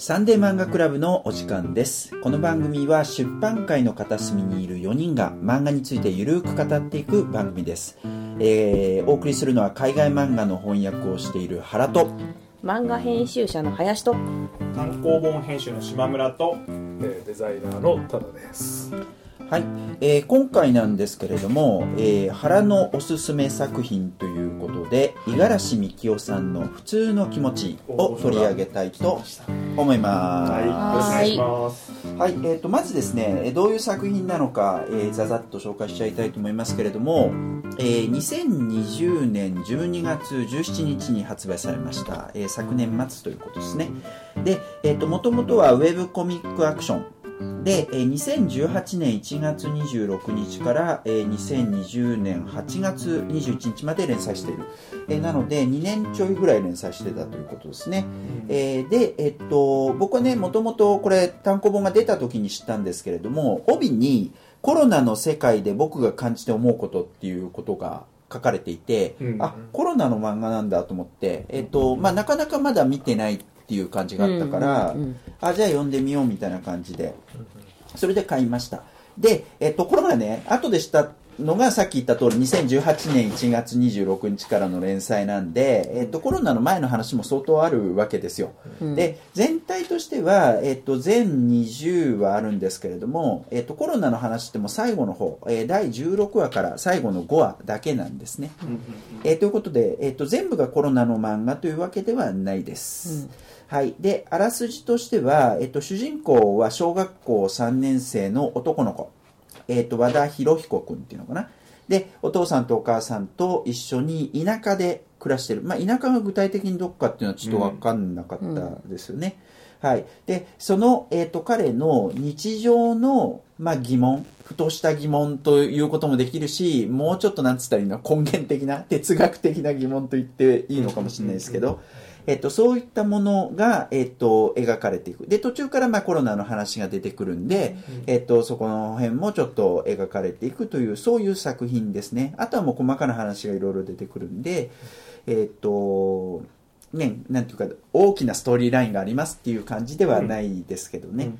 サンデー漫画クラブのお時間です。この番組は出版界の片隅にいる4人が漫画についてゆるく語っていく番組です。えー、お送りするのは海外漫画の翻訳をしている原と、漫画編集者の林と単行本編集の島村とえーデザイナーのタダです。はい、えー今回なんですけれども、えー原のおすすめ作品ということで五十嵐美樹夫さんの「普通の気持ち」を取り上げたいと思います。はいよろしくお願いします。はい、えー、とまずですねえーどういう作品なのか、えーざざっと紹介しちゃいたいと思いますけれども、えー2020年12月17日に発売されました、えー昨年末ということですね。で、えー、ともともとはウェブコミックアクションで、えー2018年1月26日から、えー2020年8月21日まで連載している、えーなので2年ちょいぐらい連載してたということですね、えーで、えっと、僕はね、もともとこれ単行本が出た時に知ったんですけれども、帯にコロナの世界で僕が感じて思うことっていうことが書かれていて、うん。あ、コロナの漫画なんだと思って、えっと、まあ、なかなかまだ見てないっていう感じがあったから、うんうんうんあ、じゃあ読んでみようみたいな感じで、それで買いました。で、えっと、これがね、後でしたのがさっき言った通り、2018年1月26日からの連載なんで、えっと、コロナの前の話も相当あるわけですよ。うんで、全体としては、えっと、全20はあるんですけれども、えっと、コロナの話ってもう最後の方、えー第16話から最後の5話だけなんですね。えーということで、えー、と全部がコロナの漫画というわけではないです。はい、であらすじとしては、えー、と主人公は小学校3年生の男の子、えー、と和田博彦君っていうのかな。でお父さんとお母さんと一緒に田舎で暮らしてる、まあ、田舎が具体的にどっかっていうのはちょっと分かんなかったですよね。はい、でその、えー、と彼の日常の、まあ、疑問ふとした疑問ということもできるしもうちょっとなんつったらいいの？根源的な哲学的な疑問と言っていいのかもしれないですけど、えっと、そういったものが、えっと、描かれていく。で途中からまあコロナの話が出てくるんで、えっと、そこの辺もちょっと描かれていくというそういう作品ですね。あとはもう細かな話がいろいろ出てくるんでえっとね、なんていうか大きなストーリーラインがありますっていう感じではないですけどね、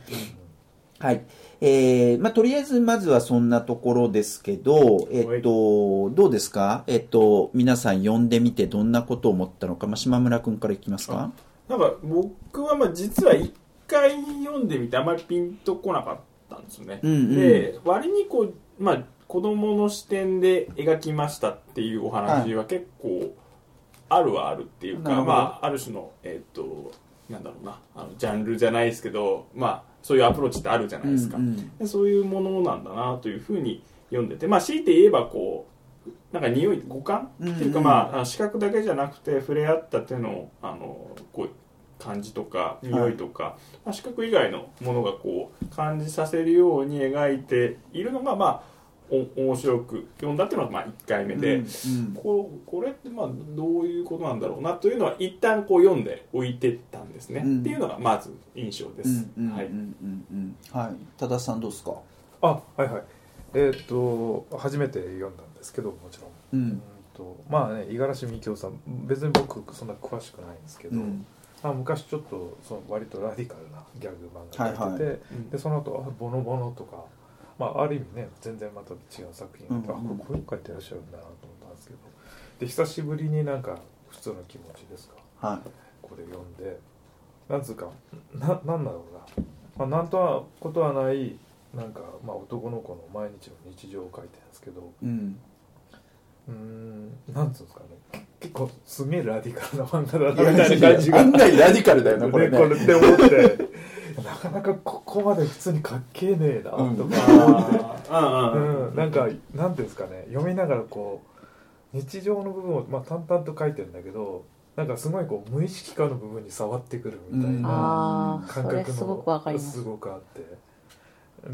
はい。えー、まあ、とりあえず、まずはそんなところですけど、えっと、どうですか？えっと、皆さん読んでみてどんなことを思ったのか、まあ、島村くんからいきますか？なんか僕はまあ実は一回読んでみてあまりピンとこなかったんですよね、うんうん。で割にこう、まあ、子供の視点で描きましたっていうお話は結構あるはあるってい。うか、なるほどまあ、ある種の、えっとなんだろうなあのジャンルじゃないですけど、まあ、そういうアプローチってあるじゃないですか、うんうん。でそういうものなんだなというふうに読んでて、まあ、強いて言えばこうなんか匂い五感っていうか、うんうん。まあ視覚だけじゃなくて触れ合った手のあのこう感じとか匂いとか、まあ、視覚以外のものがこう感じさせるように描いているのがまあお面白く読んだっていうのがまあ1回目で、うんうん。こうこれってまあどういうことなんだろうなというのは一旦こう読んでおいてたんですね、うん。っていうのがまず印象です、はいうんうんうんうんうん。はい。多田さんどうですか？あ、はいはい。えーっと初めて読んだんですけどもちろん。うん。とまあね五十嵐美京さん別に僕そんな詳しくないんですけど、うん。あ昔ちょっとその割とラディカルなギャグ漫画やってて、はいはうんでその後あボノボノとか。まあ、ある意味ね全然また違う作品があって、うんうん。あこれこういうの書いてらっしゃるんだなと思ったんですけど。で久しぶりになんか普通の気持ちですか？はい。これ読んで。なんつうかななんだろうな、まあ、なんとはことはないなんか、まあ、男の子の毎日の日常を書いてるんですけど。うん。うーんなんつうんですかね。結構すげえラディカルな漫画だなみたいな感じが。案外ラディカルだよねこれねこれって思ってなかなかここまで普通に書けねえなとか。うん。思って、あうんなんかなんていうんですかね。読みながらこう日常の部分を、まあ、淡々と書いてるんだけどなんかすごいこう無意識化の部分に触ってくるみたいなああ感覚のすごくわかります。すごくあって。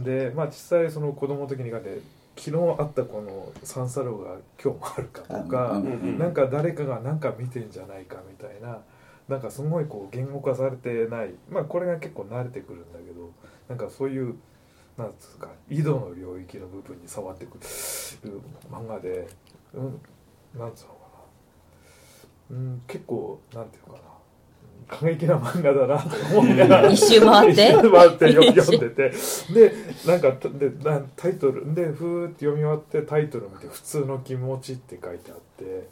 でまあ実際その子供の時に書いて昨日あったこの三叉路が今日もあるかとか、うんうんなんか誰かが何か見てんじゃないかみたいななんかすごいこう言語化されてない。まあこれが結構慣れてくるんだけどなんかそういうなんつうか井戸の領域の部分に触ってくる漫画で、うん、なんつうのかな、うん、結構なんていうのかな、過激な漫画だなと思いながら一周回って？一周回って読 読んでて。でなんかでなタイトルでふーって読み終わってタイトル見て「普通の気持ち」って書いてあって。うん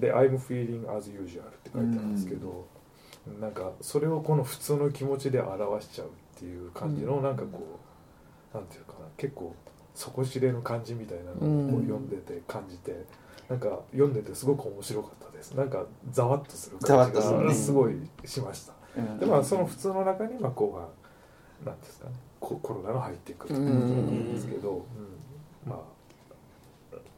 で「I'm feeling as usual」って書いてあるんですけど、なんかそれをこの普通の気持ちで表しちゃうっていう感じのなんかこうなんていうかな結構底知れぬ感じみたいなのをこうん。う読んでて感じて。なんか読んでてすごく面白かったです。なんかざわっとする感じがすごいしました。うん。でまあその普通の中にまあこうがなんですかねココロナが入ってくるということなんですけど、うん。まあ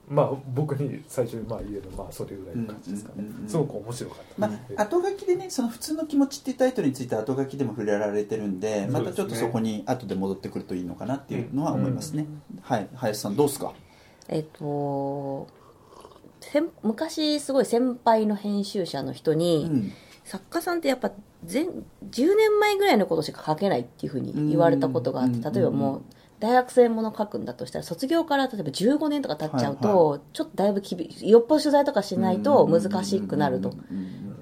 まあ僕に最初にまあ言えるまあそれぐらいの感じですかねうんうんうん。すごく面白かった。まあ、後書きでね、その普通の気持ちっていうタイトルについて後書きでも触れられてるんで、またちょっとそこに後で戻ってくるといいのかなっていうのは思いますね。はい、林さんどうですか？えっと先昔すごい先輩の編集者の人うに、ん。作家さんってやっぱ前10年前ぐらいのことしか書けないっていうふうに言われたことがあって、うん例えばもう大学生もの書くんだとしたら卒業から例えば15年とか経っちゃうと、はいちょっとだいぶ厳しいよっぽど取材とかしないと難しくなると、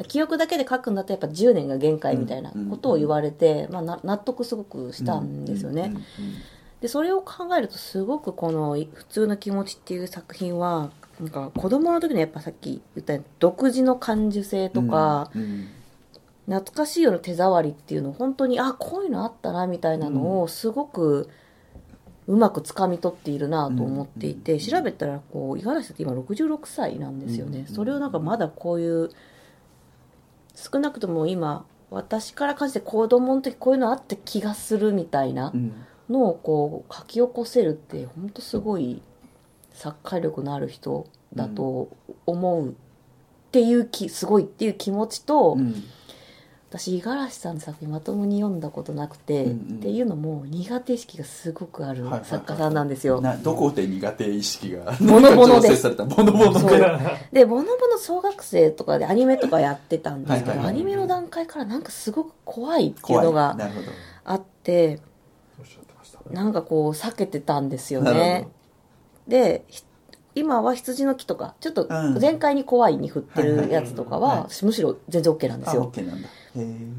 記憶だけで書くんだとやっぱ10年が限界みたいなことを言われて、まあ、な納得すごくしたんですよね、でそれを考えるとすごくこの「普通の気持ち」っていう作品はなんか子供の時のやっぱさっき言った独自の感受性とか、うんうん。懐かしいような手触りっていうのを本当にあこういうのあったなみたいなのをすごくうまく掴み取っているなと思っていて、うん。調べたらこう五十嵐さんって今66歳なんですよね、うん。それをなんかまだこういう少なくとも今私から感じて子供の時こういうのあった気がするみたいなうん。のをこう書き起こせるって本当すごい作家力のある人だと思うっていう気すごいっていう気持ちと、うん私五十嵐さんの作品まともに読んだことなくて、うんうん。っていうのも苦手意識がすごくあるはいはいはい。作家さんなんですよ、などこで苦手意識が？ボノボノで調整されたボノボノで。でボノボノ小学生とかでアニメとかやってたんですけど、はいはいはい。アニメの段階からなんかすごく怖いっていうのがあっておっ。なんかこう避けてたんですよね。でひ今は羊の木とかちょっとうん。全開に怖いに振ってるやつとかはむしろ全然 OK なんですあよ OK な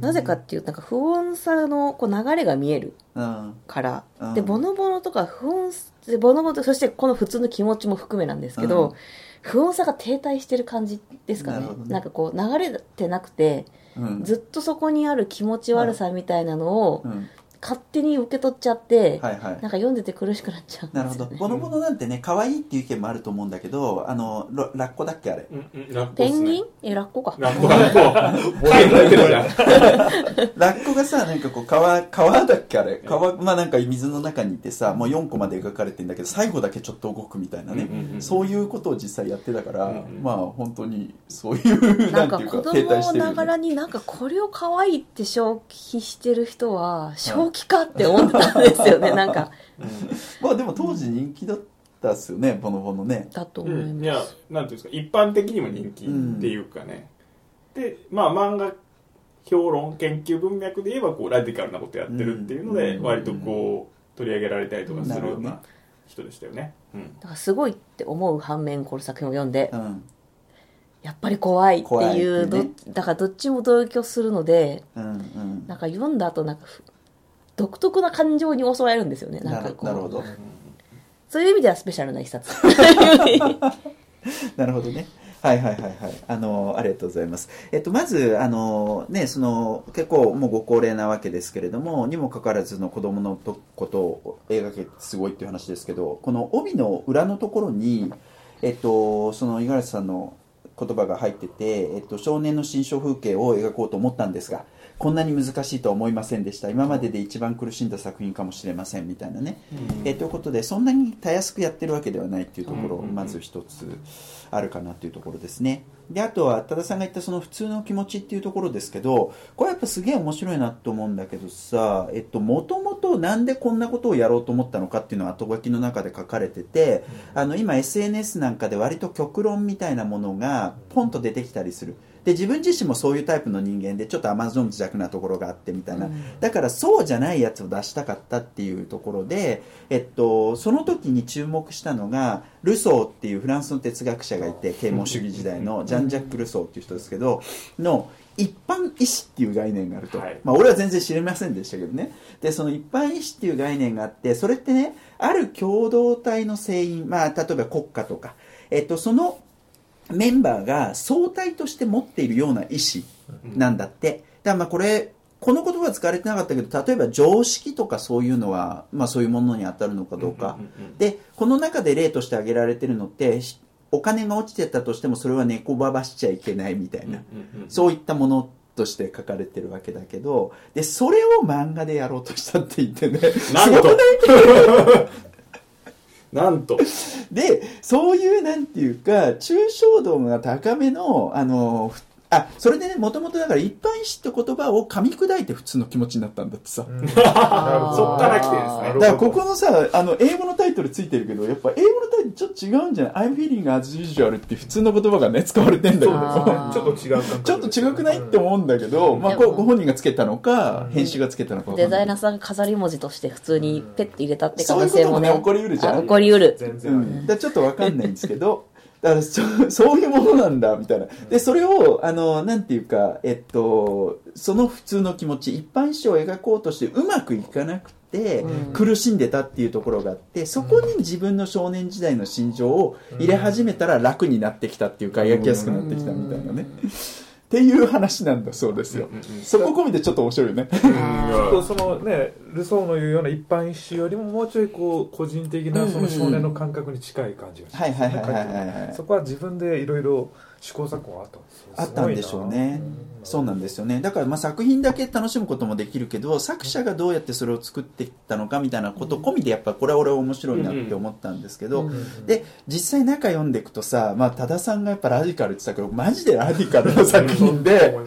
なぜかっていうなんか不穏さのこう流れが見えるうん。から、うん。でボノボノとか不穏でボノボノそしてこの普通の気持ちも含めなんですけど、うん。不穏さが停滞してる感じですかね。なね。なんかこう流れてなくてうん。ずっとそこにある気持ち悪さみたいなのをうん勝手に受け取っちゃって、はいはい。なんか読んでて苦しくなっちゃうんですよ、ね、なるほど。ボノボノなんてね可愛いっていう意見もあると思うんだけどあのロラッコだっけあれ？うんうんラッコっペンギン？えラッコか。ラッコ。ラッコ。がさなんかこう川川だっけあれ？川まあなんか水の中にいてさもう4個まで描かれてんだけど最後だけちょっと動くみたいなね、うんうんうんそういうことを実際やってたから、うんうん。まあ本当にそういうなんかていうか子停滞してるよ供ながらね。になんかこれを可愛いって消費してる人は正気かって思ってたんですよね なんか。まあでも当時人気だったっすよねボノボノね。だと思いうん、ます、いやなんていうんですか一般的にも人気っていうかね、でまあ漫画評論研究文脈で言えばこうラディカルなことやってるっていうので、うん。割とこう取り上げられたりとかするような人でしたよね、うん。だからすごいって思う反面この作品を読んでうん。やっぱり怖いって怖いううね。どだからどっちも同居するのでうんうん。なんか読んだ後なんかふ独特な感情に襲われるんですよねななんるかこうなるほどそういう意味ではスペシャルな一冊 なるほどね。はいはいはいはい。あの、ありがとうございます。えっと、まず、あの、ね、その、結構もうご高齢なわけですけれども、にもかかわらずの子供のとことを描けてすごいっていう話ですけど、この帯の裏のところに、えっと、その五十嵐さんの言葉が入ってて、えっと、少年の心象風景を描こうと思ったんですが、こんなに難しいとは思いませんでした。今までで一番苦しんだ作品かもしれませんみたいなね。えーということでそんなにたやすくやってるわけではないっていうところうん。うんうんまず一つあるかなっていうところですね。であとは多田さんが言ったその普通の気持ちっていうところですけどこれやっぱすげえ面白いなと思うんだけどさえっともともとなんでこんなことをやろうと思ったのかっていうのは後書きの中で書かれててあの今 SNS なんかで割と極論みたいなものがポンと出てきたりするで自分自身もそういうタイプの人間でちょっとアマゾン弱なところがあってみたいな、だからそうじゃないやつを出したかったっていうところで、えっと、その時に注目したのがルソーっていうフランスの哲学者がいて啓蒙主義時代のジャン・ジャック・ルソーっていう人ですけどの一般医師っていう概念があると、はい。まあ俺は全然知りませんでしたけどね。でその一般医師っていう概念があってそれってねある共同体の成員まあ例えば国家とか、えっと、そのメンバーが総体として持っているような意思なんだって、だからまあこれこの言葉は使われてなかったけど例えば常識とかそういうのは、まあ、そういうものに当たるのかどうか、でこの中で例として挙げられてるのってしお金が落ちてたとしてもそれは猫ばばしちゃいけないみたいな、そういったものとして書かれてるわけだけど。でそれを漫画でやろうとしたって言ってね。なんとすごく なんと。でそういうなんていうか抽象度が高めのあのあそれでねもともとだから一般医師って言葉を噛み砕いて普通の気持ちになったんだってさ、うん。そっから来てるんですね。だからここのさあの英語のタイトルついてるけどやっぱ英語のタイトルちょっと違うんじゃない ?I'm feeling as usual って普通の言葉がね使われてんだけどちょっと違うちょっと違くない？って思うんだけど、まあ、ご本人がつけたのか、編集がつけたのかデザイナーさんが飾り文字として普通にペッて入れたって可そういうこともね、能性もね起こりうるじゃん。あ起こりうるう全然ん、だからちょっとわかんない。んですけど、だからそそういうものなんだ、みたいな。で、それを、あの、なんていうか、えっと、その普通の気持ち、一般史を描こうとしてうまくいかなくて、うん苦しんでたっていうところがあって、そこに自分の少年時代の心情を入れ始めたら楽になってきたっていうか、描きやすくなってきたみたいなね。っていう話なんだそうですよ。そこ込みでちょっと面白いよね。ちょっとそのねルソーの言うような一般医師よりももうちょいこう個人的なその少年の感覚に近い感じがしますはいはいはいはいはいはい。そこは自分でいろいろ試行錯誤があったんですよ。あったんでしょうね。そうなんですよね。だからまあ作品だけ楽しむこともできるけど、作者がどうやってそれを作っていったのかみたいなこと込みでやっぱこれは俺は面白いなって思ったんですけど、で、実際中読んでいくとさ、まあ多田さんがやっぱラディカルって言ってたけど、マジでラディカルな作品で、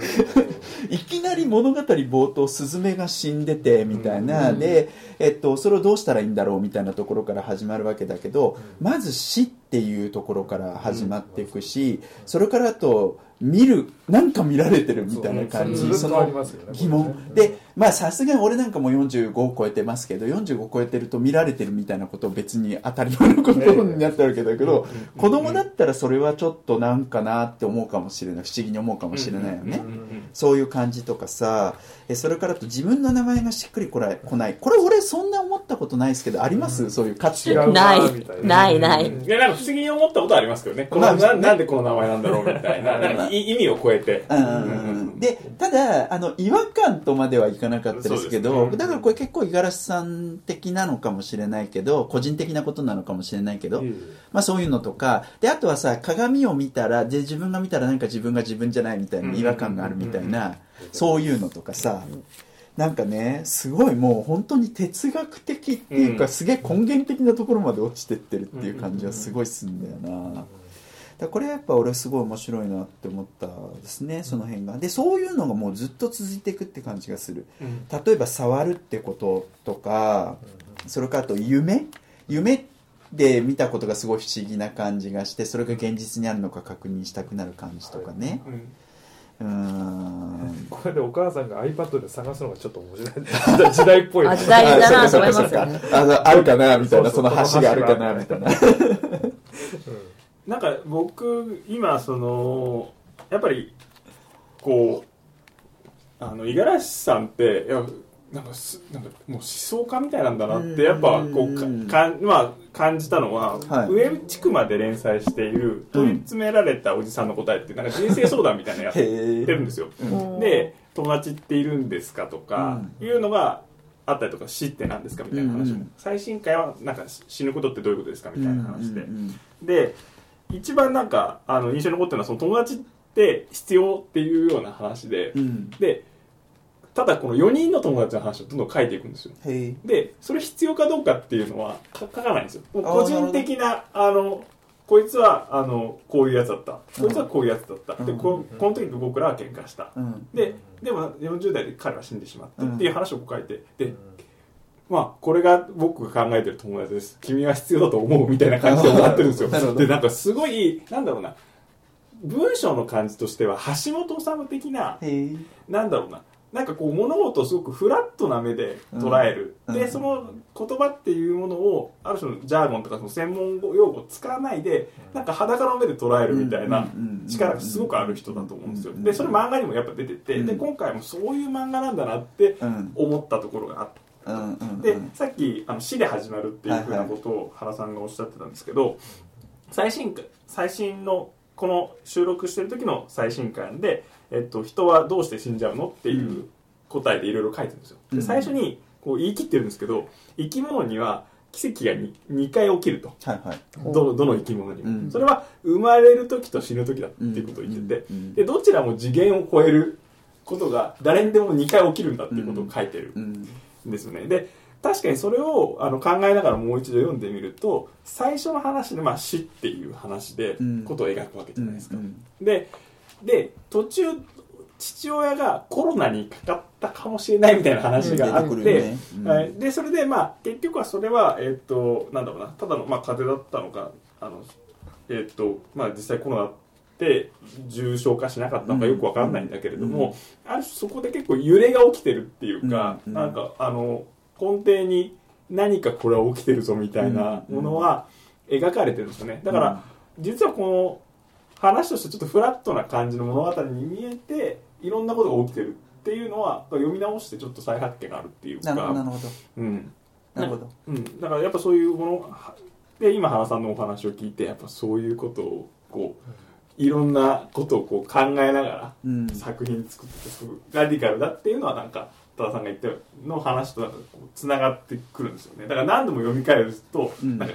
いきなり物語冒頭スズメが死んでてみたいな、で、えっと、それをどうしたらいいんだろうみたいなところから始まるわけだけど、まず死っていうところから始まっていくし、それからあと見るなんか見られてるみたいな感じ、その疑問。でまあさすがに俺なんかも45を超えてますけど45を超えてると見られてるみたいなことを別に当たり前のことになってるわけだけど子供だったらそれはちょっとなんかなって思うかもしれない。不思議に思うかもしれないよねそういう感じとかさえそれからあと自分の名前がしっくりこない来ない。これ俺そんな思ったことないですけどあります？そういう価値。違うない。みたいな。ないない。いやなんか不思議に思ったことはありますけどね。このまあななんでこの名前なんだろうみたいな。なんかい意味を超えて。うんうんうん。でただあの違和感とまではいかなかったですけどね。だからこれ結構五十嵐さん的なのかもしれないけど個人的なことなのかもしれないけど、いえいまあそういうのとか。であとはさ鏡を見たらで自分が見たらなんか自分が自分じゃないみたいな違和感があるみたいなそういうのとかさなんかねすごいもう本当に哲学的っていうか、うん。すげえ根源的なところまで落ちてってるっていう感じはすごいすんだよな。だこれはやっぱ俺すごい面白いなって思ったですねその辺が。でそういうのがもうずっと続いていくって感じがする。うん。例えば触るってこととかそれからあと夢？夢で見たことがすごい不思議な感じがしてそれが現実にあるのか確認したくなる感じとかね。うんうーん。これでお母さんが iPad で探すのがちょっと面白い時代 時代っぽいあ時代だなと思いますよねあのあるかなみたいなそそうそうの橋があるかなみたいな。なんか僕今そのやっぱりこうあの五十嵐さんっていやなんかすなんかもう思想家みたいなんだなってやっぱこううんかかん、まあ、感じたのは、はい。上地区まで連載している「問い詰められたおじさんの答え」ってなんか人生相談みたいなのやってへるんですよ。うん。で友達っているんですかとかいうのがあったりとか死って何ですかみたいな話も、うん最新回はなんか死ぬことってどういうことですかみたいな話で、で一番なんかあの印象に残ってるのはその友達って必要っていうような話で、うん。でただこの4人の友達の話をどんどん書いていくんですよ。でそれ必要かどうかっていうのはか書かないんですよ。個人的なあのこいつはあのこういうやつだった。こいつはこういうやつだった、でうん。ここの時僕らは喧嘩した、うん。ででも40代で彼は死んでしまったっていう話を書いてでまあこれが僕が考えてる友達です。君は必要だと思うみたいな感じで終わってるんですよ。でなんかすごいなんだろうな。文章の感じとしては橋本治的ななんだろうななんかこう物事をすごくフラットな目で捉える、うん。うんでその言葉っていうものをある種のジャーゴンとかその専門用語を使わないでなんか裸の目で捉えるみたいな力がすごくある人だと思うんですよ。でそれ漫画にもやっぱ出ててで今回もそういう漫画なんだなってうん。思ったところがあってでさっきあの死で始まるっていうふうなことを原さんがおっしゃってたんですけど最新回最新のこの収録してる時の最新回で、えっと、人はどうして死んじゃうのっていう答えでいろいろ書いてるんですよ。うん。で最初にこう言い切ってるんですけど生き物には奇跡が 2, 回起きると。はいはい。どのどの生き物にも、うん。それは生まれる時と死ぬ時だっていうことを言ってて、うん。でどちらも次元を超えることが誰にでも2回起きるんだっていうことを書いてるうんんですよね。で確かにそれをあの考えながらもう一度読んでみると最初の話で、まあ、死っていう話でうん。ことを描くわけじうんゃないですか、うん。でで途中父親がコロナにかかったかもしれないみたいな話があって、出てくるよね。うん。はい、でそれでまあ結局はそれはえっ、となんだろうなただの、まあ、風邪だったのかあのえっ、とまあ実際コロナって重症化しなかったのかよくわかんないんだけれども、ある種そこで結構揺れが起きてるっていうか、うん。なんかあの根底に何かこれは起きてるぞみたいなものは描かれてるんですよね。だから、実はこの話としてちょっとフラットな感じの物語に見えていろんなことが起きてるっていうのは読み直してちょっと再発見があるっていうか。なるほどなるほど。うん。なるほど。うん、だからやっぱそういうもので今原さんのお話を聞いてやっぱそういうことをこういろんなことをこう考えながらうん。作品作っててすごいラディカルだっていうのはなんか多田さんが言ったの話となんかつながってくるんですよね。だから何度も読み返るとうん。なんか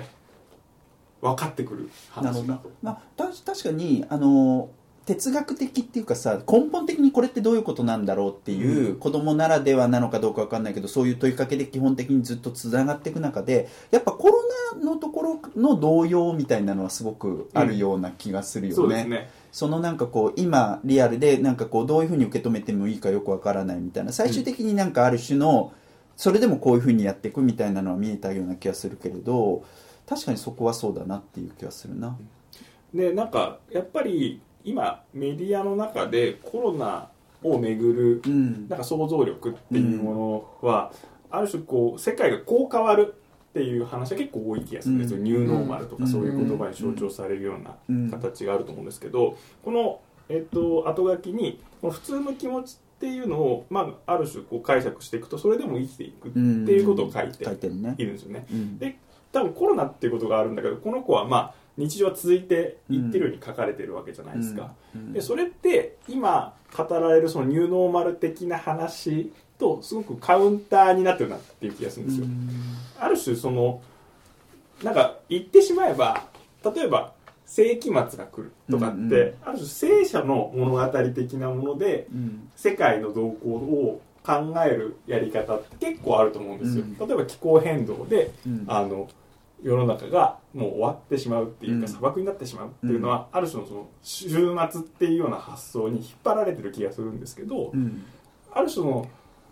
分かってくるなるほどな話だと。まあ、た確かにあの哲学的っていうかさ根本的にこれってどういうことなんだろうっていう、うん子供ならではなのかどうかわかんないけどそういう問いかけで基本的にずっとつながっていく中でやっぱコロナのところの動揺みたいなのはすごくあるような気がするよね。そうですねそのなんかこう今リアルでなんかこうどういうふうに受け止めてもいいかよくわからないみたいな最終的になんかある種のそれでもこういうふうにやっていくみたいなのは見えたような気がするけれど確かにそこはそうだなっていう気がするな。でなんかやっぱり今メディアの中でコロナをめぐるうん。なんか想像力っていうものは、ある種こう世界がこう変わるっていう話は結構多い気がするんですよ、うん。ニューノーマルとかうん。そういう言葉に象徴されるよううん。な形があると思うんですけどこの、えっと後書きに普通の気持ちっていうのを、まあ、ある種こう解釈していくとそれでも生きていくっていうことを書いて書いてるんですよね。うん。で多分コロナっていうことがあるんだけどこの子はまあ日常は続いていってるように書かれてるわけじゃないですか。うんでそれって今語られるそのニューノーマル的な話とすごくカウンターになってるなっていう気がするんですよ。ある種そのなんか言ってしまえば例えば世紀末が来るとかって、うんうんある種聖書の物語的なものでうん世界の動向を考えるやり方って結構あると思うんですよ。うん例えば気候変動でうんあの世の中がもう終わってしまうっていうか、うん。砂漠になってしまうっていうのは、ある種のその週末っていうような発想に引っ張られてる気がするんですけど、うん。ある種の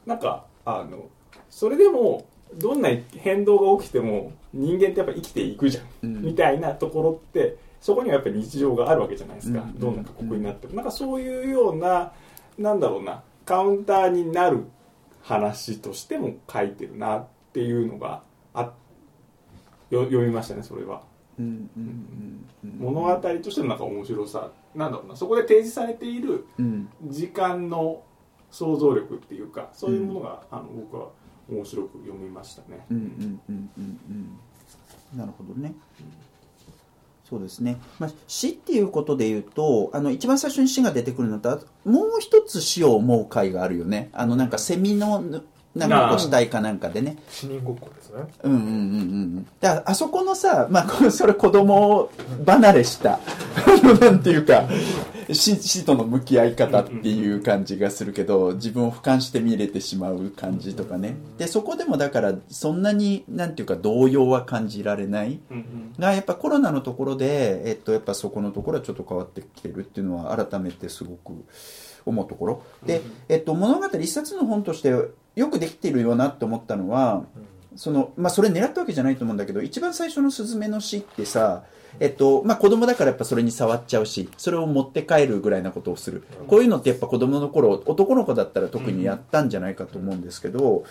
なんかあのそれでもどんな変動が起きても人間ってやっぱ生きていくじゃん、うん。みたいなところってそこにはやっぱり日常があるわけじゃないですか、うん。どんな過酷になっても、なんかそういうようななんだろうなカウンターになる話としても書いてるなっていうのがあよ読みましたねそれは。うんうんうん物語としてのなんか面白さ。なんだろうな。そこで提示されているうん。時間の想像力っていうかそういうものが、あの僕は面白く読みましたね、うんうんうんうんうん。なるほどね。そうですね、まあ、死っていうことで言うとあの一番最初に死が出てくるのとあともう一つ死を思う回があるよね。あのなんかセミのぬなんかかなんかでね。死人ごっこですね。うんうんうんうんだあそこのさ、まあ、それ子供離れした なんていうか死死との向き合い方っていう感じがするけど自分を俯瞰して見れてしまう感じとかね。でそこでもだからそんなになんていうか動揺は感じられない。がやっぱコロナのところで、えっと、やっぱそこのところはちょっと変わってきてるっていうのは改めてすごく思うところ。で、えっと、物語一冊の本としてよくできてるよなって思ったのはその、まあ、それ狙ったわけじゃないと思うんだけど、一番最初のスズメの死ってさ、えっと、まあ、子供だからやっぱそれに触っちゃうし、それを持って帰るぐらいなことをする。こういうのってやっぱ子供の頃、男の子だったら特にやったんじゃないかと思うんですけど、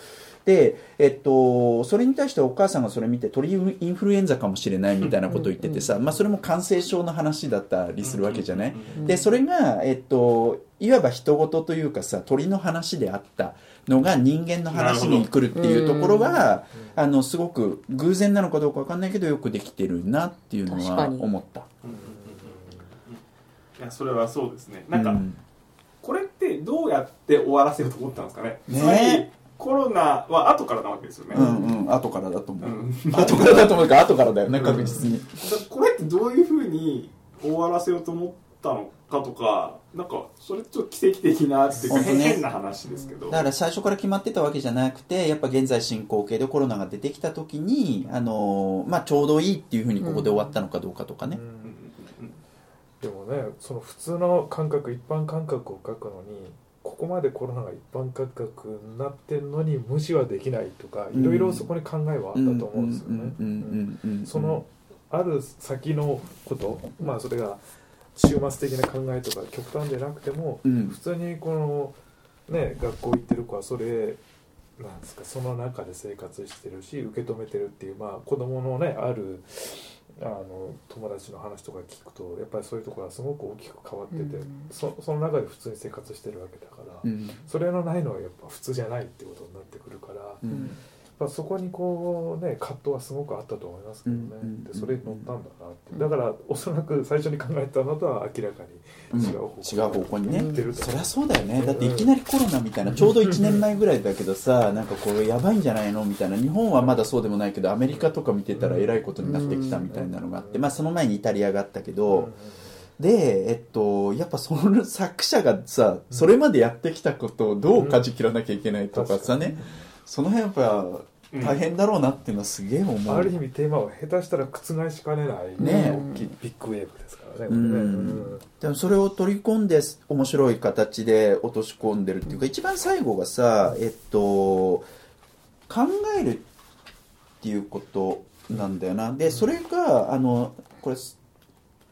で、えっと、それに対してお母さんがそれ見て鳥インフルエンザかもしれないみたいなことを言っててさ、まあ、それも感染症の話だったりするわけじゃない？で、それが、えっと、いわば人事というかさ、鳥の話であったのが人間の話に来るっていうところは、あの、すごく偶然なのかどうかわかんないけど、よくできてるなっていうのは思った。いや、それはそうですね。なんか、うんこれってどうやって終わらせると思ったんですかね？ねコロナは後からなわけですよね。うんうん、後からだと思う。うん後からだと思うから、後からだよね、確実に。これってどういうふうに終わらせようと思ったのかとか、なんか、それちょっと奇跡的なっていうね変な話ですけど。だから最初から決まってたわけじゃなくて、やっぱ現在進行形でコロナが出てきた時に、あのーまあ、ちょうどいいっていうふうにここで終わったのかどうかとかね。でもねその普通の感覚一般感覚を書くのにここまでコロナが一般感覚になってんのに無視はできないとかいろいろそこに考えはあったと思うんですよね。うんうんうんうんそのある先のことまあそれが終末的な考えとか極端でなくてもうん。普通にこのね学校行ってる子はそれなんですかその中で生活してるし受け止めてるっていうまあ子供のねあるあの友達の話とか聞くとやっぱりそういうところはすごく大きく変わってて、うん。そその中で普通に生活してるわけだから、うん。それのないのはやっぱ普通じゃないってことになってくるから、うんぱそこにこうね葛藤はすごくあったと思いますけどね、うんでそれに乗ったんだなって。だからおそらく最初に考えたのとは明らかうんに違う方向違う方向にね。行ってると。そりゃそうだよね。だっていきなりコロナみたいなちょうど1年前ぐらいだけどさなんかこれやばいんじゃないのみたいな。日本はまだそうでもないけどアメリカとか見てたらえらいことになってきたみたいなのがあってまあその前にイタリアがあったけうんどでえっとやっぱその作者がさそれまでやってきたことをどう舵切らなきゃいけないとかさねその辺やっぱ大変だろうなっていうのはすげえ思う。ある意味テーマを下手したら覆しかねないね大きいビッグウェーブですからね。うん。でもそれを取り込んで面白い形で落とし込んでるっていうか一番最後がさえっと考えるっていうことなんだよな。でそれがあのこれ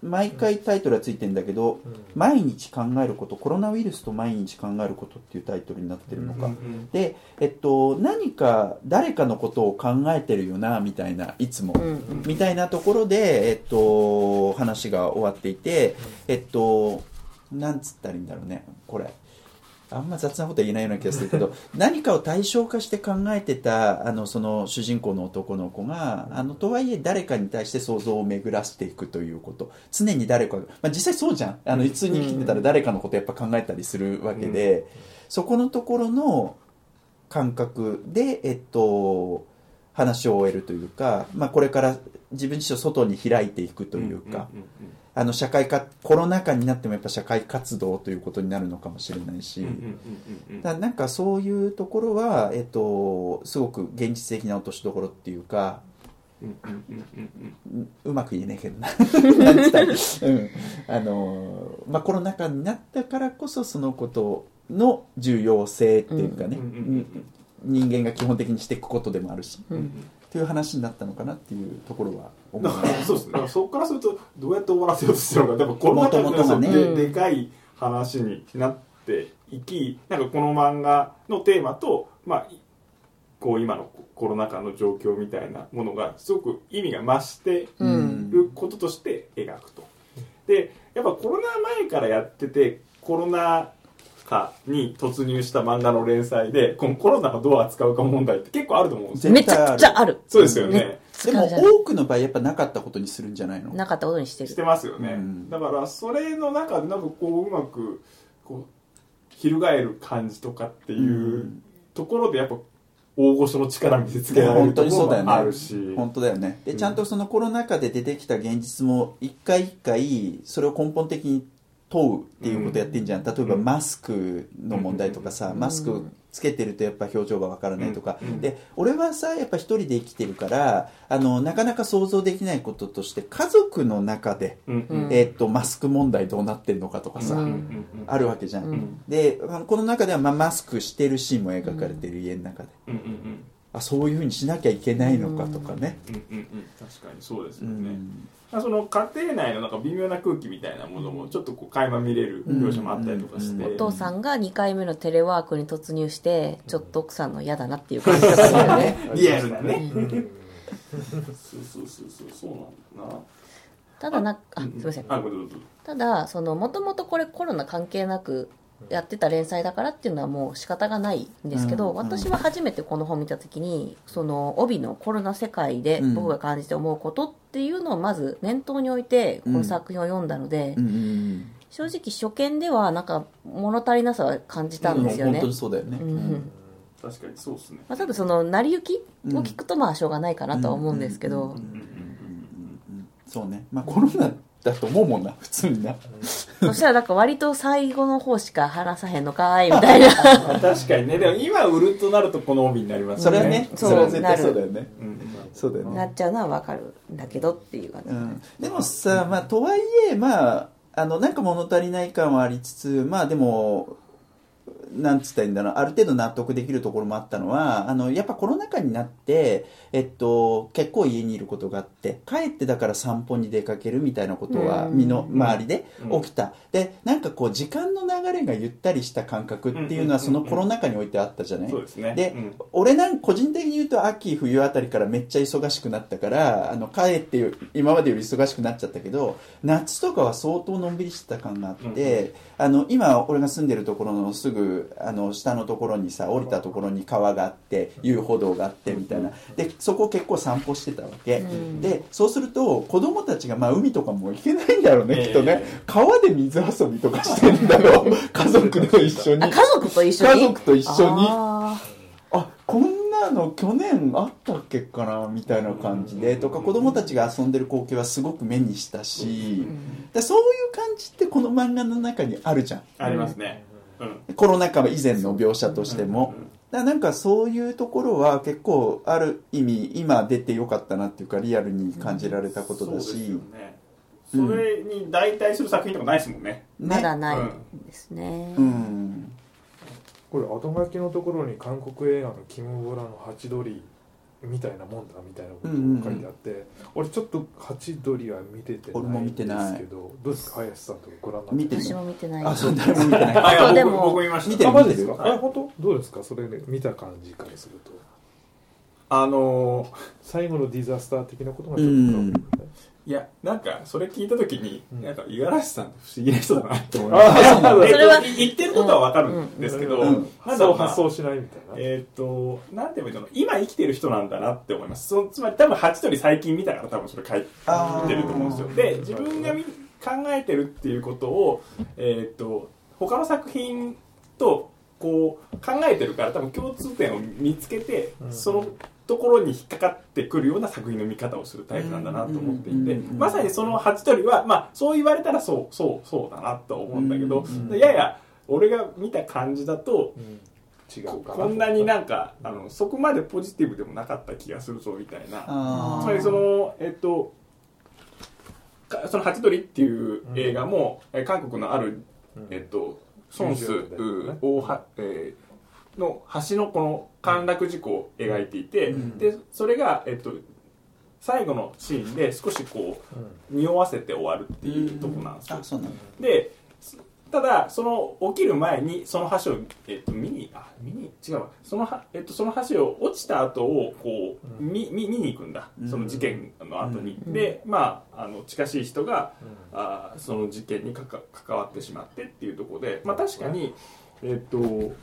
毎回タイトルはついてるんだけどうん「毎日考えることコロナウイルスと毎日考えること」っていうタイトルになってるのか、うんうんで、えっと、何か誰かのことを考えてるよなみたいないつも、うんみたいなところで、えっと、話が終わっていて、えっと、なんつったらいいんだろうね、これ。あんま雑なことは言えないような気がするけど、何かを対象化して考えてた、あの、その主人公の男の子が、あの、とはいえ誰かに対して想像を巡らしていくということ。常に誰かが、まあ実際そうじゃん。あの、普通に生きてたら誰かのことやっぱ考えたりするわけで、そこのところの感覚で、えっと、話を終えるというか、まあ、これから自分自身を外に開いていくというか、うんうんあの社会かコロナ禍になってもやっぱ社会活動ということになるのかもしれないし、だなんかそういうところは、えっと、すごく現実的な落としどころっていうか、うまく言えねえけどな。うん。あのまあ、コロナ禍になったからこそそのことの重要性っていうかね、人間が基本的にしていくことでもあるし、うんっていう話になったのかなっていうところは思だうからそうですねそこからするとどうやって終わらせようとしてるのかでもコロナ禍元々がねででかい話になっていきなんかこの漫画のテーマと、まあ、こう今のコロナ禍の状況みたいなものがすごく意味が増してうんることとして描くと。でやっぱコロナ前からやっててコロナ禍に突入した漫画の連載でこのコロナをどう扱うか問題って結構あると思うんですよ。めちゃくちゃあるそうですよね。でも多くの場合やっぱなかったことにするんじゃないの？なかったことにしてる。してますよね、うん。だからそれの中でなんかこううまくこう翻る感じとかっていううん。ところでやっぱ大御所の力見せつけられる本当ところにそうだよね。もあるし、本当だよね。でうん。ちゃんとそのコロナ禍で出てきた現実も一回一回それを根本的に問うっていうことやってんじゃん。例えばうんマスクの問題とかさうん。マスクつけてるとやっぱ表情がわからないとか。うん。で俺はさやっぱ一人で生きてるからあのなかなか想像できないこととして家族の中で、えっとマスク問題どうなってんのかとかさ、あるわけじゃん、うん。でこの中ではまあマスクしてるシーンも描かれてる家の中で。うん。うんあそういうふうにしなきゃいけないのかとかね、うんうんうん確かにそうですうよね、ん。まあその家庭内のなんか微妙な空気みたいなものもちょっとこう垣間見れる描写もあったりとかして、うんお父さんが2回目のテレワークに突入してちょっと奥さんの嫌だなっていう感じ。だったよね。リアルなね。うん。そうそうそうそう。そうなんだな。ただなあうんすいません。あごめんどうぞただそのもともとこれコロナ関係なくやってた連載だからっていうのはもう仕方がないんですけど、うん。私は初めてこの本見た時にその帯のコロナ世界でうん。僕が感じて思うことっていうのをまず念頭に置いてこの作品を読んだので、うんうん正直初見ではなんか物足りなさは感じたんですよね。本当。にそうだよね、うん。確かにそうですね。まあ、ただその成り行きを聞くとまあしょうがないかなとは思うんですけど、うんうんうんうんうん。そうね。まあコロナだと思うもんな普通にな。そしたらなんか割と最後の方しか話さへんのかいみたいな。確かにね。でも今売るとなるとこの帯になりますそれはね、そう。それは絶対そうだよね。うん。そうだよね。なっちゃうのはわかるんだけどっていう感じ、うん、でもさ、まあ、とはいえ、まあ、あの、なんか物足りない感はありつつ、まあでも、なんつったらいいんだろう、ある程度納得できるところもあったのは、あの、やっぱコロナ禍になって、えっと、結構家にいることがあって、帰ってだから散歩に出かけるみたいなことは、うん。身の周りでうん。起きた。で、なんかこう、時間の流れがゆったりした感覚っていうのは、うんそのコロナ禍においてあったじゃない？そうですね。でうん。俺なん個人的に言うと秋冬あたりからめっちゃ忙しくなったからあの帰って今までより忙しくなっちゃったけど夏とかは相当のんびりしてた感があって、あの今俺が住んでるところのすぐあの下のところにさ降りたところに川があって遊歩道があってみたいな。でそこ結構散歩してたわけ、うん。でそうすると子供たちが、まあ、海とかも行けないんだろうね、ええ。きっとね。川で水遊びとかしてんだろう。家族と一緒に。あ家族と一緒に？家族と一緒に。ああこんなの去年あったっけかなみたいな感じで。とか子供たちが遊んでる光景はすごく目にしたし。でそういう感じってこの漫画の中にあるじゃん。ありますね。うんコロナ禍以前の描写としても。だなんかそういうところは結構ある意味今出てよかったなっていうかリアルに感じられたことだし、それに代替する作品とかないですもんね。ーまだね。ないですね、うん。これ後書きのところに韓国映画のキム・ボラのハチドリみたいなもんだみたいなことが書いてあって、俺ちょっとハチドリは見てて俺も見てないんですけどどうですか？林さんとかご覧になって見てる私も見てない。あそう 誰も見てない。あでも。僕見ました。見てるあマジですか？はい。あ本当？どうですか？それで見た感じからするとあのー最後のディザスター的なことがちょっとうん。いやなんかそれ聞いた時に、うん。なんか五十嵐さんって不思議な人だなって思いましたあーえっとそれは言ってることはわかるんですけど、うん。そうなんだろうな発想しないみたいな、えっ、と、なんて言えばいいの？今生きてる人なんだなって思います。そつまり多分、ハチドリ最近見たから多分それ書いてると思うんですよ。で、自分がみ考えてるっていうことを、えっ、と、他の作品と、こう、考えてるから多分共通点を見つけて、うん。そのところに引っかかってくるような作品の見方をするタイプなんだなと思っていて、うんまさにそのハチドリは、まあ、そう言われたらそう、そう、そうだなと思うんだけど、うん。やや、俺が見た感じだと、うん。違うかな。ここんなになんかあのそこまでポジティブでもなかった気がするぞみたいな。つまりそのえっとかその「ハチドリ」っていう映画も、え韓国のある、うん。えっとソンス90年代のね。大は、えーの橋のこの陥落事故を描いていて、うん。でそれが、えっと、最後のシーンで少しこう匂わせて終わるっていうとこなんですよ。あそうなんだ。でただその起きる前にその橋を、えっと見にあ見に？違うわ。そのは、えっとその橋を落ちた後をこう、うん。見見見に行くんだ。うん。その事件の後に、うん。でまああの近しい人がうん。あーその事件にかか関わってしまってっていうところでまあ確かにえっと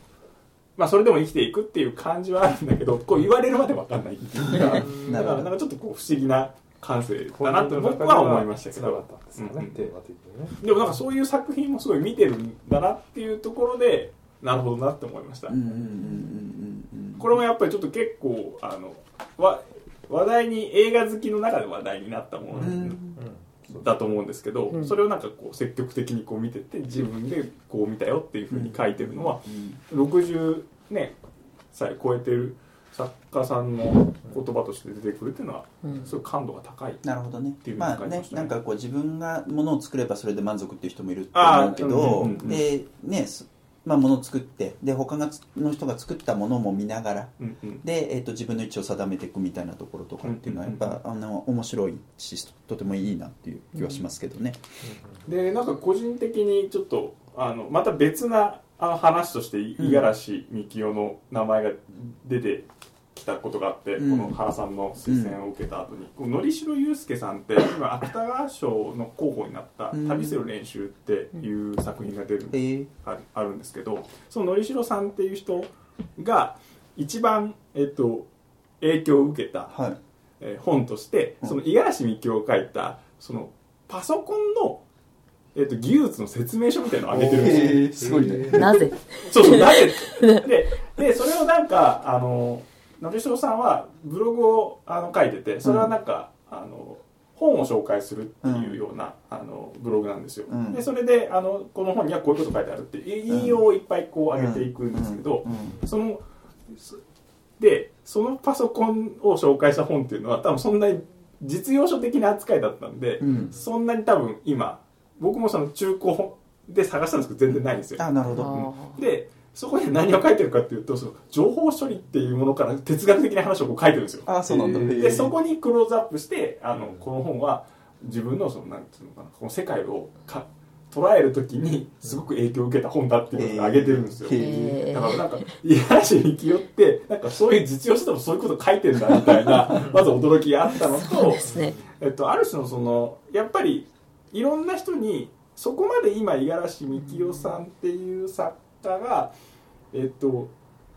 まあそれでも生きていくっていう感じはあるんだけどこう言われるまで分かんない。っていうかうんだからなるほどなんかちょっとこう不思議な感性だなと僕は思いましたけど。った。ん。でもなんかそういう作品もすごい見てるんだなっていうところでなるほどなって思いました、うんうんうんうんうん。これもやっぱりちょっと結構あのわ話題に映画好きの中で話題になったもの。うん。うんだと思うんですけど、うん。それをなんかこう積極的にこう見てて自分でこう見たよっていうふうに書いてるのは60ね歳超えてる作家さんの言葉として出てくるっていうのはうん。すごい感度が高いなるほどねていうのをまあね書いてましたね。なんかこう自分がものを作ればそれで満足っていう人もいると思うけど、あーうんうんうんうん。でねそまあ、ものを作ってで他がつの人が作ったものも見ながらうんうん。で、えー、と自分の位置を定めていくみたいなところとかっていうのはやっうんうん。ぱあの面白いしとてもいいなっていう気はしますけどね。でなんか個人的にちょっとあのまた別なあ話として五十嵐美樹夫の名前が出てきたことがあって、うん。この原さんの推薦を受けた後に、こののりしろ祐介さんって今芥川賞の候補になったうん「旅する練習」っていう作品が出るえ。ーああるんですけどそののりしろさんっていう人が一番、えっと、影響を受けた、はい。えー本としてうん。その五十嵐美樹夫が書いたそのパソコンの、えっと、技術の説明書みたいなのを上げてるんですよ。えーすごいね。なぜ？そうそう、なぜ？で、で、それをなんか、あの、のりしろさんはブログをあの書いてて、それはなんか、あの、本を紹介するっていうような、あのブログなんですよ、うん。でそれであのこの本にはこういうこと書いてあるってい引用をいっぱいこう上げていくんですけど、うん。うん。そのそでそのパソコンを紹介した本っていうのは多分そんなに実用書的な扱いだったんで、うん。そんなに多分今僕もその中古で探したんですけど全然ないんですよ。あなるほど。でそこに何を書いてるかっていうとその情報処理っていうものから哲学的な話をこう書いてるんですよ。あそうなんだ。えー。でそこにクローズアップしてあのこの本は自分のそのなんていうのかなこの世界をか捉えるときにすごく影響を受けた本だっていうのを挙げてるんですよ、へえだからなんか五十嵐美樹夫ってなんかそういう実用書でもそういうこと書いてるんだみたいなまず驚きがあったのそうとですね。えっと、ある種のそのやっぱりいろんな人にそこまで今五十嵐美樹夫さんっていう作家がえっと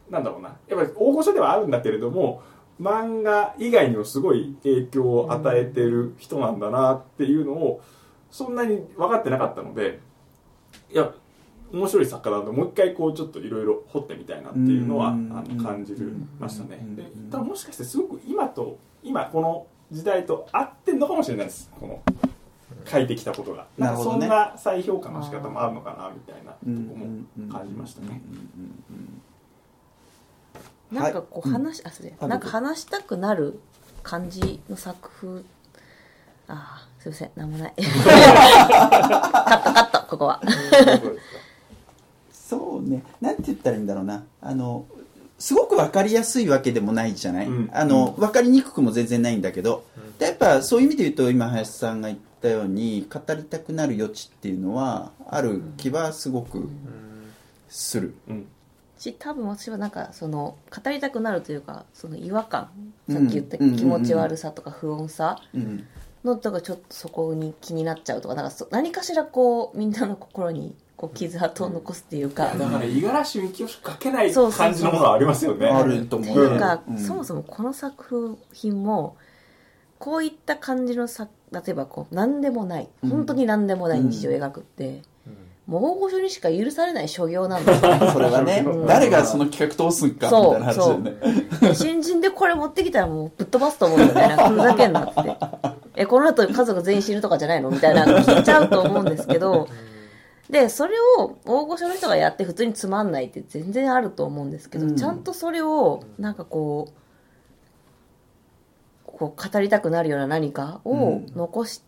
なんだろうな。やっぱり大御所ではあるんだけれども漫画以外にもすごい影響を与えてる人なんだなっていうのをそんなに分かってなかったのでいや面白い作家だともう一回こうちょっといろいろ掘ってみたいなっていうのはあうん。の感じるましたね。うん。で多分もしかしてすごく今と今この時代と合ってんのかもしれないです。この書いてきたことが。なんかそんな再評価の仕方もあるのかなみたいなとうんこも感じましたね。なんかこうはい話、あすいませあんなんか話したくなる感じの作風。ああすいませんなんもないカットカットここは。そうね。なんて言ったらいいんだろうな。あのすごくわかりやすいわけでもないじゃない？うん。あのわかりにくくも全然ないんだけど。でやっぱそういう意味で言うと今林さんが言ったように語りたくなる余地っていうのはある気はすごくする。うん。し多分私はなんかその語りたくなるというかその違和感うん。さっき言ったうん気持ち悪さとか不穏さうん。のとかちょっとそこに気になっちゃうとかなんかそ何かしらこうみんなの心にこう傷跡を残すっていうか、だから五十嵐美樹夫しか書けないそうそうそう。感じのものはありますよね。あると思う。ね。っていうか、うんそもそもこの作品もこういった感じの作例えばこう何でもない。うん本当に何でもない日常を描くって、もう大御所にしか許されない所業なんですよ。それはね、う。ん誰がその企画通すんかみたいな話だよね。新人でこれ持ってきたらもうぶっ飛ばすと思うんだよね。ふざけんなって。えこの後家族全員死ぬとかじゃないのみたいな聞いちゃうと思うんですけど。でそれを大御所の人がやって普通につまんないって全然あると思うんですけど、うん。ちゃんとそれをなんかこうこう語りたくなるような何かを残し、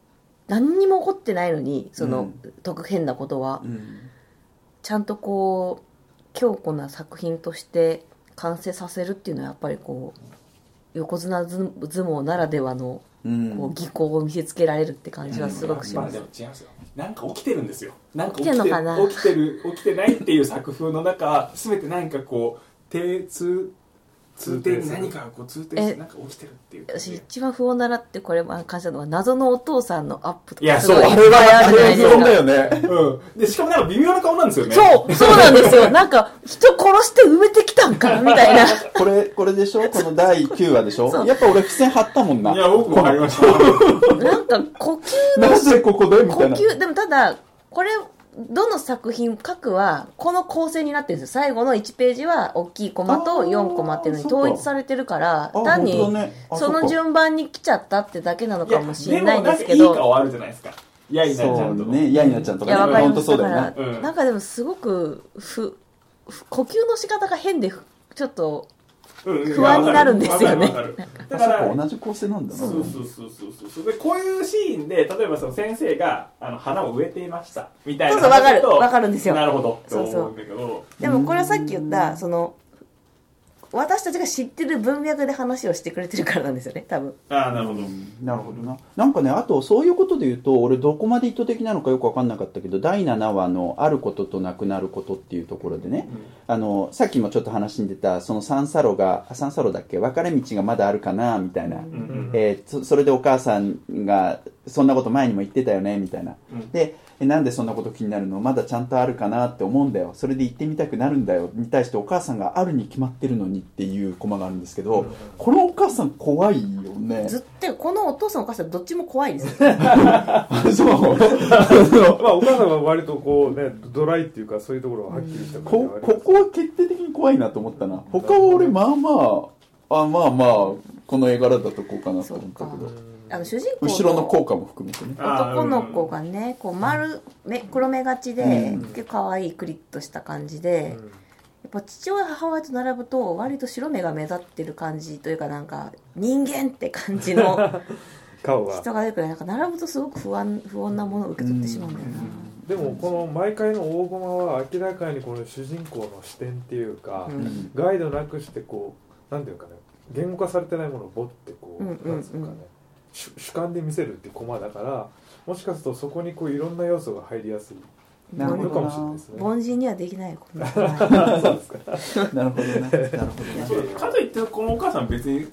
何にも起こってないのにその、うん。特変なことは。うん。ちゃんとこう強固な作品として完成させるっていうのはやっぱりこう横綱相撲ならではのうん。こう技巧を見せつけられるって感じはすごくします、も違いますよ。なんか起きてるんですよ。なんか起きてんのかな。起きてる起きてないっていう作風の中全て何かこう定通通底に何かがこう通底してえなんか起きてるっていう私一番不穏だなってこれは感じたのは謎のお父さんのアップといやかいそうあるじゃないですか。よね。うん。でしかもなんか微妙な顔なんですよね。そうそうなんですよ。なんか人殺して埋めてきたんかみたいな。これ、これでしょ？この第9話でしょ？やっぱ俺付箋貼ったもんな。いや僕も入りました。なんか呼吸なぜここで？み呼たいな。吸でもただこれどの作品各はこの構成になってるんですよ。最後の1ページは大きいコマとあー4コマっていうのに統一されてるからあ単にその順番に来ちゃったってだけなのかもしれないんですけど。でもなんかいい顔あるじゃないですか。やいなちゃそんとうね。やいなちゃんといやかね。わかります。本当そうだうん。なんかでもすごくふふ呼吸の仕方が変でふちょっとうん不安になるんですよね。だから同じ構成なんだな。そうそうそうそうそう。でこういうシーンで例えばその先生があの花を植えていました。みたいな。そうそうわかる。わかるんですよ。なるほど。そうそう。と思うんだけどでもこれはさっき言ったその私たちが知ってる文脈で話をしてくれてるからなんですよね多分。ああなるほど、なるほどな。なんかねあとそういうことで言うと俺どこまで意図的なのかよく分かんなかったけど第7話の「あることとなくなること」っていうところでね、あのさっきもちょっと話に出たその三叉路があ三叉路だっけ？分かれ道がまだあるかなみたいな、うんうん。えーそそれでお母さんがそんなこと前にも言ってたよねみたいな、うん。でえなんでそんなこと気になるの？まだちゃんとあるかなって思うんだよ。それで行ってみたくなるんだよ。に対してお母さんがあるに決まってるのにっていうコマがあるんですけど、このお母さん怖いよね。ずっとこのお父さんお母さんどっちも怖いです。よ そう。まあお母さんは割とこうねドライっていうかそういうところははっきりした感じこここは決定的に怖いなと思ったな。他は俺まあまああまあまあこの絵柄だとこうかなと思ったけどあの主人公後ろの効果も含めてね。男の子がねこう丸目黒目がちで、うん。結構可愛いクリッとした感じで、やっぱ父親母親と並ぶと割と白目が目立ってる感じというかなんか人間って感じの 顔が。人が出るからなんか並ぶとすごく不安不穏なものを受け取ってしまうんだよな、でもこの毎回の大駒は明らかにこの主人公の視点っていうか、うん。ガイドなくしてこうなんていうかね言語化されてないものをボッてこう、うんうんうん。なんかね主主観で見せるってコマだからもしかするとそこにこういろんな要素が入りやすい。なるほどのかもしれないですね。凡人にはできないなそうですか。なるほどね。なるほどね。かといってこのお母さん別に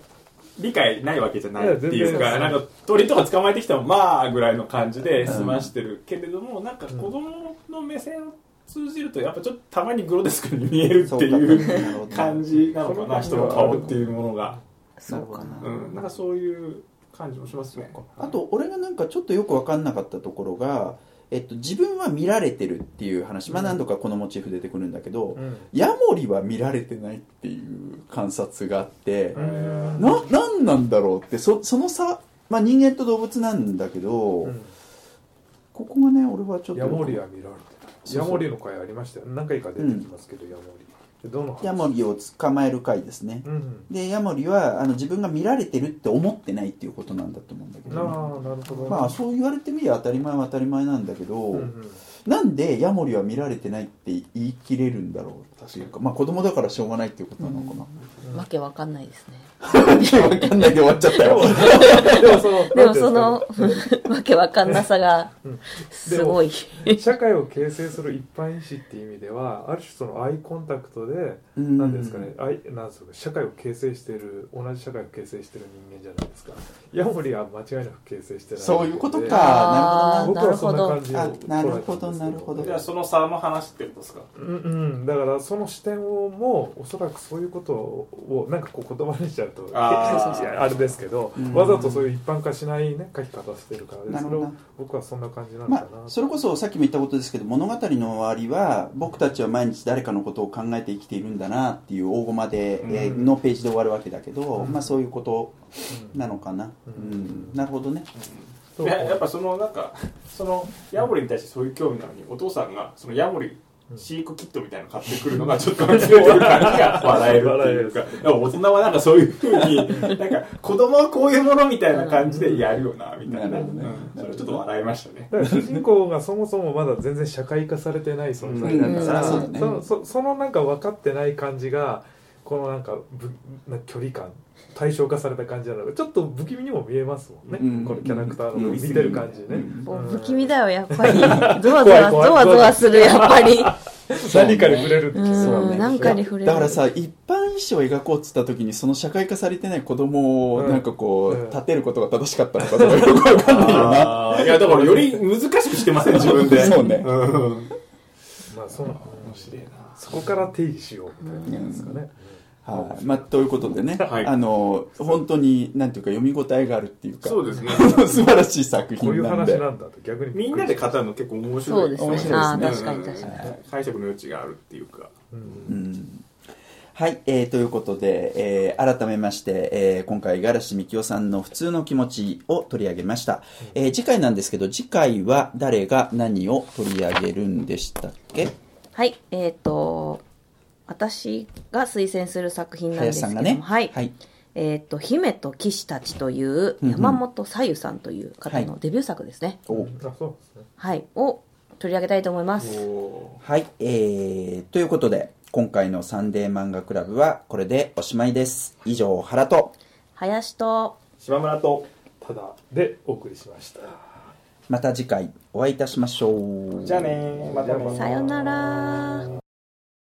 理解ないわけじゃないっていうかなんか鳥とか捕まえてきてもまあぐらいの感じで済ましてるけれども、なんか子供の目線を通じるとやっぱちょっとたまにグロテスクに見えるっていう感じなのかな人の顔っていうものが、そうかな。うん、なんかそういう感じもしますね。あと俺がなんかちょっとよく分かんなかったところが、えっと、自分は見られてるっていう話、まあ、何度かこのモチーフ出てくるんだけど、うん。ヤモリは見られてないっていう観察があって、うんな何なんだろうってそその差、まあ、人間と動物なんだけど、うん。ここがね俺はちょっとヤモリは見られてない。ヤモリの回ありましたよ。何回か出てきますけど、ヤモリヤモリを捕まえる回ですね、うん。でヤモリはあの自分が見られてるって思ってないっていうことなんだと思うんだけああど、なるほど。まあそう言われてみりゃ当たり前は当たり前なんだけど、うんうん。なんでヤモリは見られてないって言い切れるんだろうっていうかまあ子供だからしょうがないっていうことなのかな、わけわかんないですね わかんないで終わっちゃったよ。でもそのわけわかんなさがうんすごい。社会を形成する一般意思っていう意味ではある種そのアイコンタクトでうん。何ですかねアイなんですか社会を形成している同じ社会を形成している人間じゃないですか。ヤモリは間違いなく形成してない。そういうことか。あー僕はそんな感じをあなるほどなるほど。じゃあその差の話ってことですか？うんうん、だからその視点をもうおそらくそういうことをなんかこう言葉にしちゃうとあれですけど、うん。わざとそういう一般化しないね書き方してるからでなるほど。それを僕はそんな感じなのまかな、あ、それこそさっきも言ったことですけど物語の終わりは僕たちは毎日誰かのことを考えて生きているんだなっていう大駒で、うん。えーのページで終わるわけだけど、うん。まあそういうことうんなのかな、ううん。んなるほどね。やっぱそのなんかそのヤモリに対してそういう興味なのにお父さんがそのヤモリ飼育キットみたいなの買ってくるのがちょっとずれてる感じが笑えるっていうか。でも大人はなんかそういうふうになんか子供はこういうものみたいな感じでやるよなみたいな、ね。うん、それちょっと笑いましたね。だから主人公がそもそもまだ全然社会化されてない存在だから、そのなんか分かってない感じがこのなんかぶな距離感対象化された感じなのでちょっと不気味にも見えますもんね、うん。このキャラクターのうん。見てる感じね、うん。もううん。不気味だよやっぱり。ゾワゾワゾ怖い怖い。ワゾワするやっぱり。何かに触れるってう。ん。そうね。なんかに触れる。だからさ一般意思を描こうっつった時にその社会化されてない子供をうん。なんかこう、うん。立てることが正しかったのかとかよくわかんないよないやだからより難しくしてません自分で。そうね。ん。まあその面白いな。そこから定義しようみたいな感じですかね、はい、まあ、ということでね、はい。あの本当になんていうか読み応えがあるっていうかそうですね。素晴らしい作こういう品なんで話なんだと逆に。みんなで語るの結構面白い。そうですね。面白いですね。確かに確かに。解釈の余地があるっていうか。うん。うんはい、えーということで、えー改めまして、えー今回五十嵐美樹夫さんの普通の気持ちを取り上げました、えー次回なんですけど次回は誰が何を取り上げるんでしたっけ？はいえっ、と私が推薦する作品なんですけども、ねはい、はい、えっ、と、姫と騎士たちといううんうん山本さゆさんという方のデビュー作ですね。おあそうですねはい。を取り上げたいと思います。おはい、えー、ということで、今回のサンデー漫画クラブはこれでおしまいです。以上、原と、林と、島村とただでお送りしましたまた次回お会いいたしましょう。じゃあねまたねさよなら。